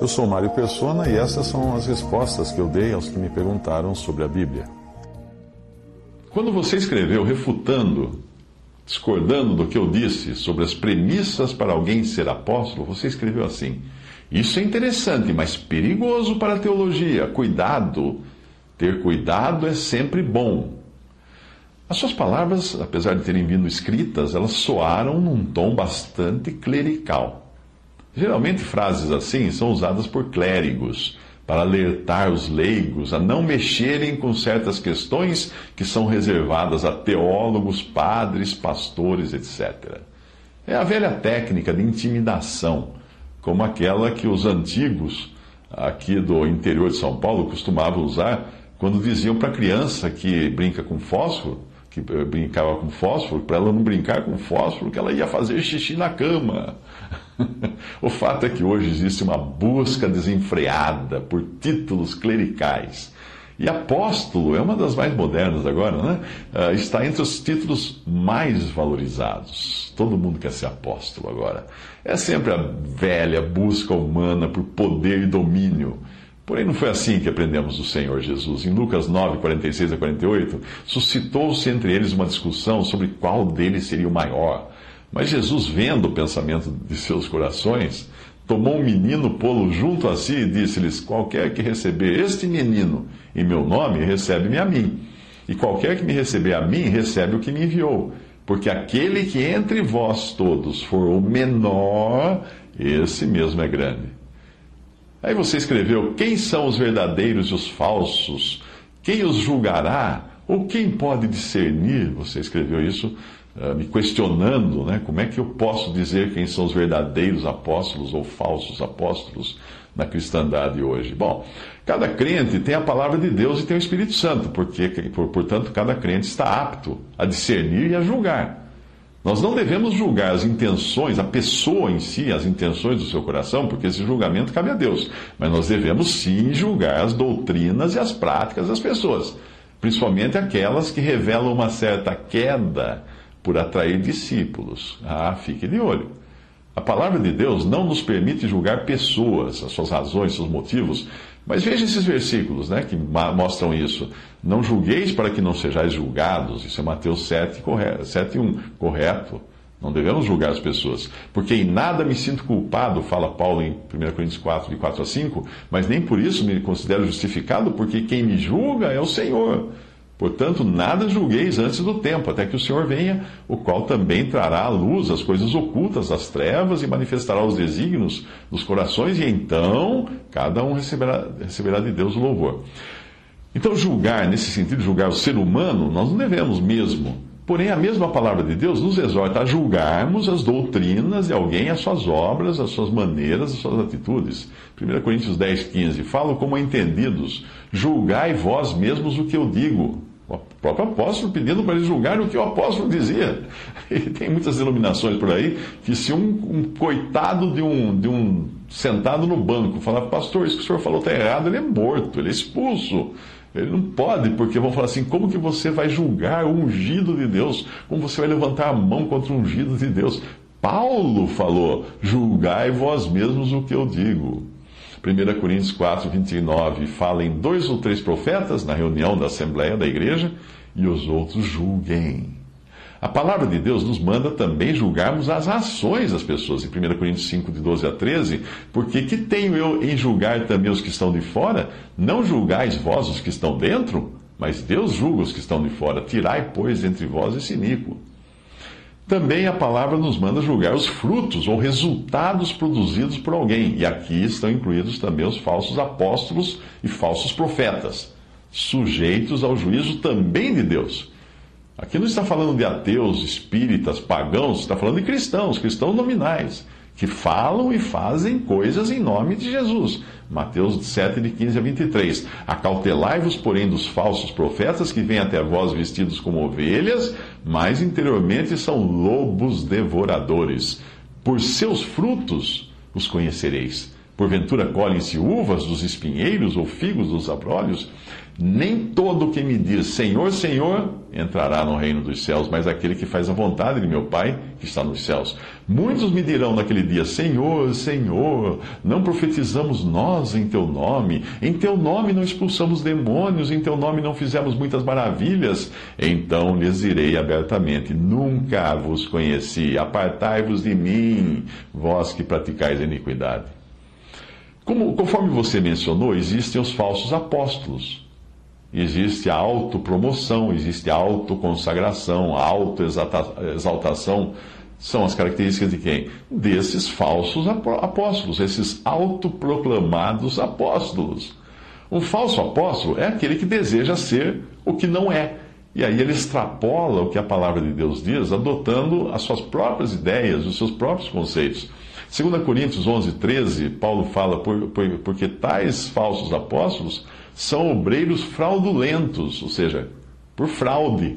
Eu sou Mário Persona e essas são as respostas que eu dei aos que me perguntaram sobre a Bíblia. Quando você escreveu refutando, discordando do que eu disse sobre as premissas para alguém ser apóstolo, você escreveu assim: Isso é interessante, mas perigoso para a teologia. Cuidado. Ter cuidado é sempre bom. As suas palavras, apesar de terem vindo escritas, elas soaram num tom bastante clerical. Geralmente, frases assim são usadas por clérigos para alertar os leigos a não mexerem com certas questões que são reservadas a teólogos, padres, pastores, etc. É a velha técnica de intimidação, como aquela que os antigos aqui do interior de São Paulo costumavam usar quando diziam para a criança que brinca com fósforo, que brincava com fósforo, para ela não brincar com fósforo, que ela ia fazer xixi na cama. o fato é que hoje existe uma busca desenfreada por títulos clericais. E apóstolo é uma das mais modernas agora, né? Uh, está entre os títulos mais valorizados. Todo mundo quer ser apóstolo agora. É sempre a velha busca humana por poder e domínio. Porém, não foi assim que aprendemos do Senhor Jesus. Em Lucas 9, 46 a 48, suscitou-se entre eles uma discussão sobre qual deles seria o maior. Mas Jesus, vendo o pensamento de seus corações, tomou um menino, pô-lo junto a si e disse-lhes: Qualquer que receber este menino em meu nome, recebe-me a mim. E qualquer que me receber a mim, recebe o que me enviou. Porque aquele que entre vós todos for o menor, esse mesmo é grande. Aí você escreveu: Quem são os verdadeiros e os falsos? Quem os julgará? Ou quem pode discernir? Você escreveu isso uh, me questionando, né? Como é que eu posso dizer quem são os verdadeiros apóstolos ou falsos apóstolos na cristandade hoje? Bom, cada crente tem a palavra de Deus e tem o Espírito Santo, porque, portanto, cada crente está apto a discernir e a julgar. Nós não devemos julgar as intenções, a pessoa em si, as intenções do seu coração, porque esse julgamento cabe a Deus. Mas nós devemos sim julgar as doutrinas e as práticas das pessoas, principalmente aquelas que revelam uma certa queda por atrair discípulos. Ah, fique de olho. A palavra de Deus não nos permite julgar pessoas, as suas razões, seus motivos, mas veja esses versículos né, que mostram isso. Não julgueis para que não sejais julgados. Isso é Mateus 7, correto, 7 1, correto. Não devemos julgar as pessoas. Porque em nada me sinto culpado, fala Paulo em 1 Coríntios 4, de 4 a 5, mas nem por isso me considero justificado, porque quem me julga é o Senhor. Portanto, nada julgueis antes do tempo, até que o Senhor venha, o qual também trará à luz as coisas ocultas das trevas e manifestará os desígnios dos corações, e então cada um receberá, receberá de Deus o louvor. Então, julgar, nesse sentido, julgar o ser humano, nós não devemos mesmo. Porém, a mesma palavra de Deus nos exorta a julgarmos as doutrinas de alguém, as suas obras, as suas maneiras, as suas atitudes. 1 Coríntios 10, 15. Falo como entendidos, julgai vós mesmos o que eu digo. O próprio apóstolo pedindo para eles julgarem o que o apóstolo dizia. E tem muitas iluminações por aí que se um, um, coitado de um, de um sentado no banco falar, pastor, isso que o senhor falou está errado, ele é morto, ele é expulso. Ele não pode, porque vão falar assim: como que você vai julgar o ungido de Deus? Como você vai levantar a mão contra o ungido de Deus? Paulo falou: julgai vós mesmos o que eu digo. 1 Coríntios 4, 29 fala em dois ou três profetas na reunião da Assembleia da Igreja e os outros julguem. A palavra de Deus nos manda também julgarmos as ações das pessoas, em 1 Coríntios 5, de 12 a 13, porque que tenho eu em julgar também os que estão de fora? Não julgais vós os que estão dentro, mas Deus julga os que estão de fora. Tirai, pois, entre vós esse iníquo. Também a palavra nos manda julgar os frutos ou resultados produzidos por alguém. E aqui estão incluídos também os falsos apóstolos e falsos profetas, sujeitos ao juízo também de Deus. Aqui não está falando de ateus, espíritas, pagãos, está falando de cristãos, cristãos nominais, que falam e fazem coisas em nome de Jesus. Mateus 7, de 15 a 23. Acautelai-vos, porém, dos falsos profetas que vêm até vós vestidos como ovelhas, mas interiormente são lobos devoradores. Por seus frutos os conhecereis. Porventura colhem-se uvas dos espinheiros ou figos dos abrolhos? Nem todo que me diz Senhor, Senhor entrará no reino dos céus, mas aquele que faz a vontade de meu Pai que está nos céus. Muitos me dirão naquele dia: Senhor, Senhor, não profetizamos nós em teu nome? Em teu nome não expulsamos demônios, em teu nome não fizemos muitas maravilhas? Então lhes direi abertamente: Nunca vos conheci, apartai-vos de mim, vós que praticais a iniquidade. Como, conforme você mencionou, existem os falsos apóstolos. Existe a autopromoção, existe a autoconsagração, a autoexaltação. São as características de quem? Desses falsos apóstolos, esses autoproclamados apóstolos. Um falso apóstolo é aquele que deseja ser o que não é. E aí ele extrapola o que a palavra de Deus diz, adotando as suas próprias ideias, os seus próprios conceitos. 2 Coríntios 11, 13, Paulo fala, por, por, porque tais falsos apóstolos são obreiros fraudulentos, ou seja, por fraude,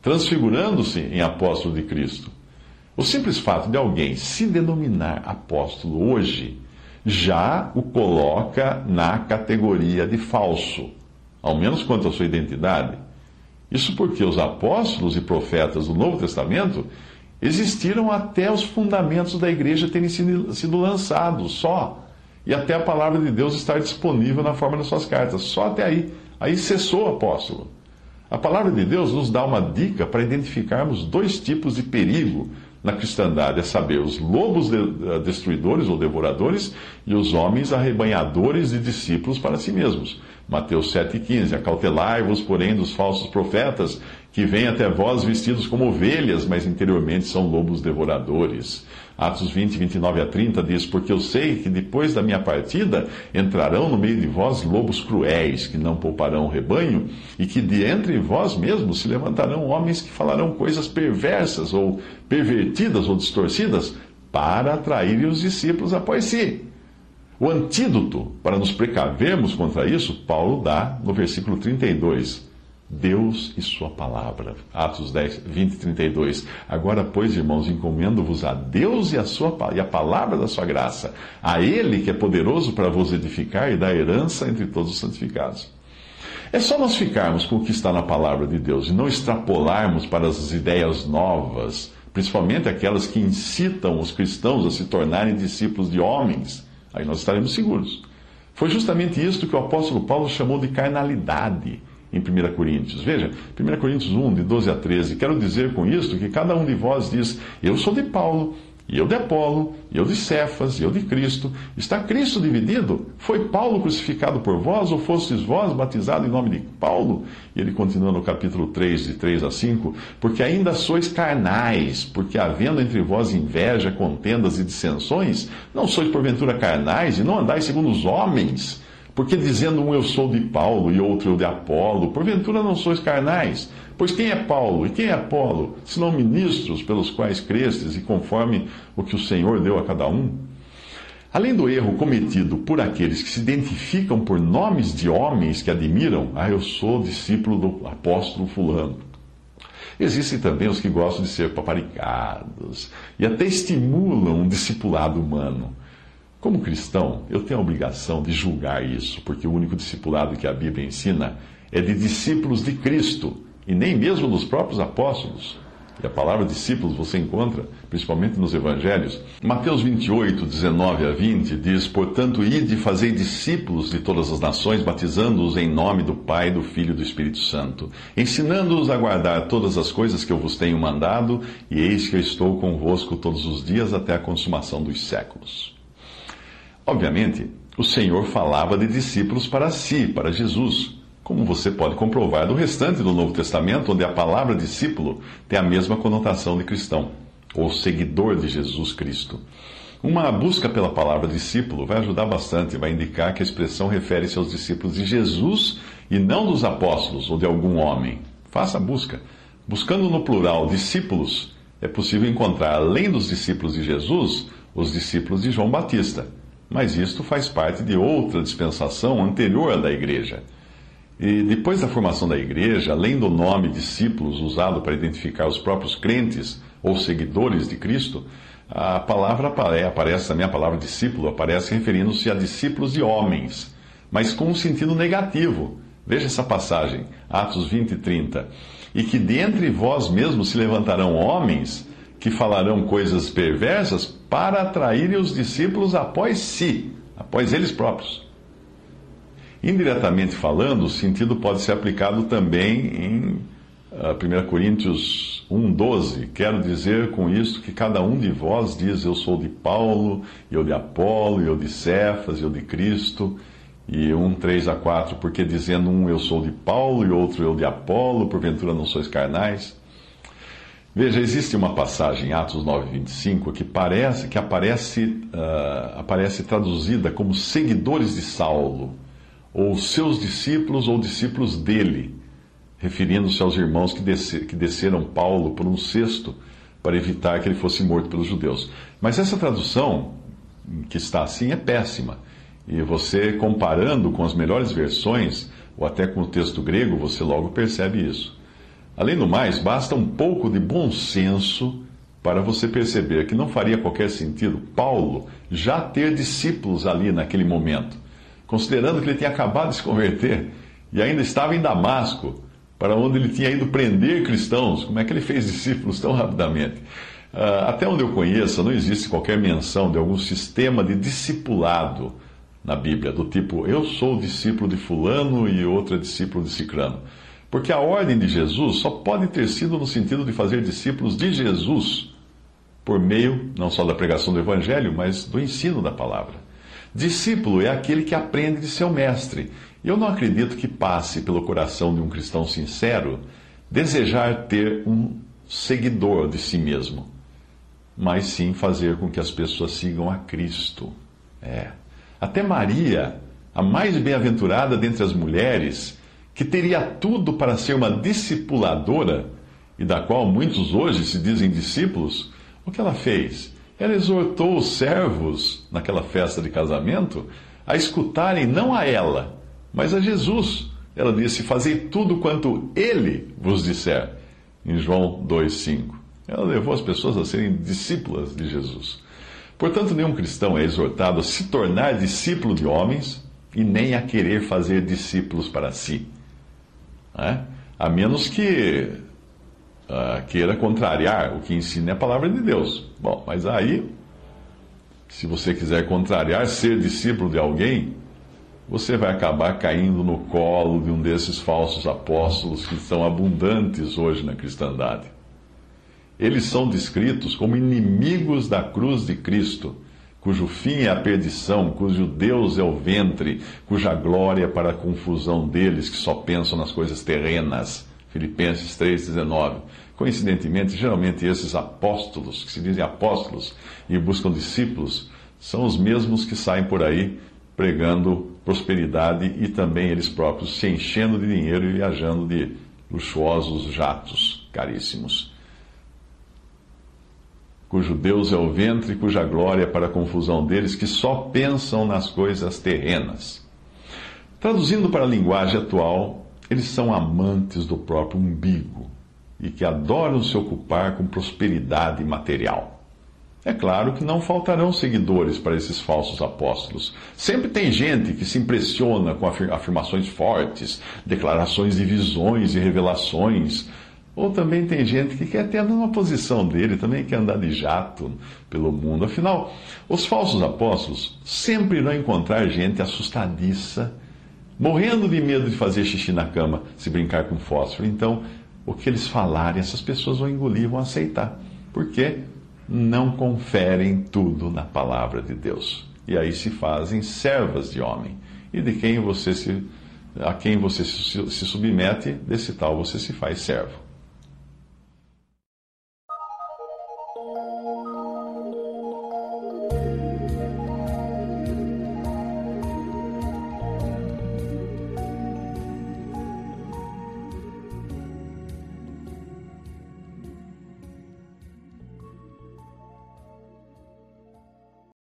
transfigurando-se em apóstolo de Cristo. O simples fato de alguém se denominar apóstolo hoje já o coloca na categoria de falso, ao menos quanto à sua identidade. Isso porque os apóstolos e profetas do Novo Testamento existiram até os fundamentos da igreja terem sido, lançados, só. E até a palavra de Deus estar disponível na forma das suas cartas. Só até aí. Aí cessou o apóstolo. A palavra de Deus nos dá uma dica para identificarmos dois tipos de perigo na cristandade, é saber, os lobos destruidores ou devoradores e os homens arrebanhadores de discípulos para si mesmos. Mateus 7,15 Acautelai-vos, porém, dos falsos profetas, que vêm até vós vestidos como ovelhas, mas interiormente são lobos devoradores. Atos 20, 29 a 30 diz: Porque eu sei que depois da minha partida entrarão no meio de vós lobos cruéis, que não pouparão o rebanho, e que de entre vós mesmos se levantarão homens que falarão coisas perversas, ou pervertidas, ou distorcidas, para atraírem os discípulos após si. O antídoto para nos precavermos contra isso, Paulo dá no versículo 32. Deus e Sua palavra. Atos 10, 20 e 32. Agora, pois, irmãos, encomendo-vos a Deus e a, sua, e a palavra da Sua graça, a Ele que é poderoso para vos edificar e dar herança entre todos os santificados. É só nós ficarmos com o que está na palavra de Deus e não extrapolarmos para as ideias novas, principalmente aquelas que incitam os cristãos a se tornarem discípulos de homens Aí nós estaremos seguros. Foi justamente isso que o apóstolo Paulo chamou de carnalidade em 1 Coríntios. Veja, 1 Coríntios 1, de 12 a 13. Quero dizer com isto que cada um de vós diz: Eu sou de Paulo, e eu de Apolo, e eu de Cefas, e eu de Cristo. Está Cristo dividido? Foi Paulo crucificado por vós, ou fostes vós batizados em nome de Paulo? E ele continua no capítulo 3, de 3 a 5, porque ainda sois carnais, porque havendo entre vós inveja, contendas e dissensões, não sois porventura carnais, e não andais segundo os homens. Porque dizendo um eu sou de Paulo e outro eu de Apolo, porventura não sois carnais? Pois quem é Paulo e quem é Apolo, senão ministros pelos quais crestes e conforme o que o Senhor deu a cada um? Além do erro cometido por aqueles que se identificam por nomes de homens que admiram, ah, eu sou discípulo do apóstolo Fulano. Existem também os que gostam de ser paparicados e até estimulam um discipulado humano. Como cristão, eu tenho a obrigação de julgar isso, porque o único discipulado que a Bíblia ensina é de discípulos de Cristo e nem mesmo dos próprios apóstolos. E a palavra discípulos você encontra principalmente nos evangelhos. Mateus 28, 19 a 20 diz: Portanto, ide e fazei discípulos de todas as nações, batizando-os em nome do Pai, do Filho e do Espírito Santo, ensinando-os a guardar todas as coisas que eu vos tenho mandado, e eis que eu estou convosco todos os dias até a consumação dos séculos. Obviamente, o Senhor falava de discípulos para si, para Jesus como você pode comprovar do restante do Novo Testamento, onde a palavra discípulo tem a mesma conotação de cristão, ou seguidor de Jesus Cristo. Uma busca pela palavra discípulo vai ajudar bastante, vai indicar que a expressão refere-se aos discípulos de Jesus e não dos apóstolos ou de algum homem. Faça a busca. Buscando no plural discípulos, é possível encontrar, além dos discípulos de Jesus, os discípulos de João Batista. Mas isto faz parte de outra dispensação anterior à da igreja. E depois da formação da igreja, além do nome discípulos usado para identificar os próprios crentes ou seguidores de Cristo, a palavra aparece, também a palavra discípulo aparece referindo-se a discípulos de homens, mas com um sentido negativo. Veja essa passagem, Atos 20 e 30. E que dentre vós mesmos se levantarão homens que falarão coisas perversas para atraírem os discípulos após si, após eles próprios. Indiretamente falando, o sentido pode ser aplicado também em uh, ah, 1 Coríntios 1,12. Quero dizer com isso que cada um de vós diz: Eu sou de Paulo, eu de Apolo, eu de Cefas, eu de Cristo. E 1, 3 a 4, porque dizendo um eu sou de Paulo e outro eu de Apolo, porventura não sois carnais. Veja, existe uma passagem em Atos 9, 25 que parece que aparece, uh, aparece traduzida como seguidores de Saulo ou seus discípulos ou discípulos dele, referindo-se aos irmãos que, que desceram Paulo por um cesto para evitar que ele fosse morto pelos judeus. Mas essa tradução, que está assim, é péssima. E você, comparando com as melhores versões, ou até com o texto grego, você logo percebe isso. Além do mais, basta um pouco de bom senso para você perceber que não faria qualquer sentido Paulo já ter discípulos ali naquele momento considerando que ele tinha acabado de se converter e ainda estava em Damasco, para onde ele tinha ido prender cristãos. Como é que ele fez discípulos tão rapidamente? Uh, até onde eu conheço, não existe qualquer menção de algum sistema de discipulado na Bíblia, do tipo, eu sou discípulo de Fulano e outro é discípulo de Cicrano. Porque a ordem de Jesus só pode ter sido no sentido de fazer discípulos de Jesus, por meio não só da pregação do Evangelho, mas do ensino da palavra. Discípulo é aquele que aprende de seu mestre. Eu não acredito que passe pelo coração de um cristão sincero desejar ter um seguidor de si mesmo, mas sim fazer com que as pessoas sigam a Cristo. É. Até Maria, a mais bem-aventurada dentre as mulheres, que teria tudo para ser uma discipuladora, e da qual muitos hoje se dizem discípulos, o que ela fez? ela exortou os servos, naquela festa de casamento, a escutarem não a ela, mas a Jesus. Ela disse: Fazei tudo quanto ele vos disser. Em João 2,5. Ela levou as pessoas a serem discípulas de Jesus. Portanto, nenhum cristão é exortado a se tornar discípulo de homens e nem a querer fazer discípulos para si. É? A menos que uh, queira contrariar o que ensina a palavra de Deus. Bom, mas aí, se você quiser contrariar, ser discípulo de alguém, você vai acabar caindo no colo de um desses falsos apóstolos que são abundantes hoje na cristandade. Eles são descritos como inimigos da cruz de Cristo, cujo fim é a perdição, cujo Deus é o ventre, cuja glória é para a confusão deles que só pensam nas coisas terrenas. Filipenses 3,19. Coincidentemente, geralmente esses apóstolos, que se dizem apóstolos e buscam discípulos, são os mesmos que saem por aí pregando prosperidade e também eles próprios se enchendo de dinheiro e viajando de luxuosos jatos caríssimos. Cujo Deus é o ventre, cuja glória é para a confusão deles, que só pensam nas coisas terrenas. Traduzindo para a linguagem atual, eles são amantes do próprio umbigo e que adoram se ocupar com prosperidade material. É claro que não faltarão seguidores para esses falsos apóstolos. Sempre tem gente que se impressiona com afirmações fortes, declarações de visões e revelações. Ou também tem gente que quer ter uma posição dele, também quer andar de jato pelo mundo. Afinal, os falsos apóstolos sempre irão encontrar gente assustadiça morrendo de medo de fazer xixi na cama, se brincar com fósforo. Então, o que eles falarem, essas pessoas vão engolir, vão aceitar. Porque não conferem tudo na palavra de Deus. E aí se fazem servas de homem. E de quem você se, a quem você se submete, desse tal você se faz servo.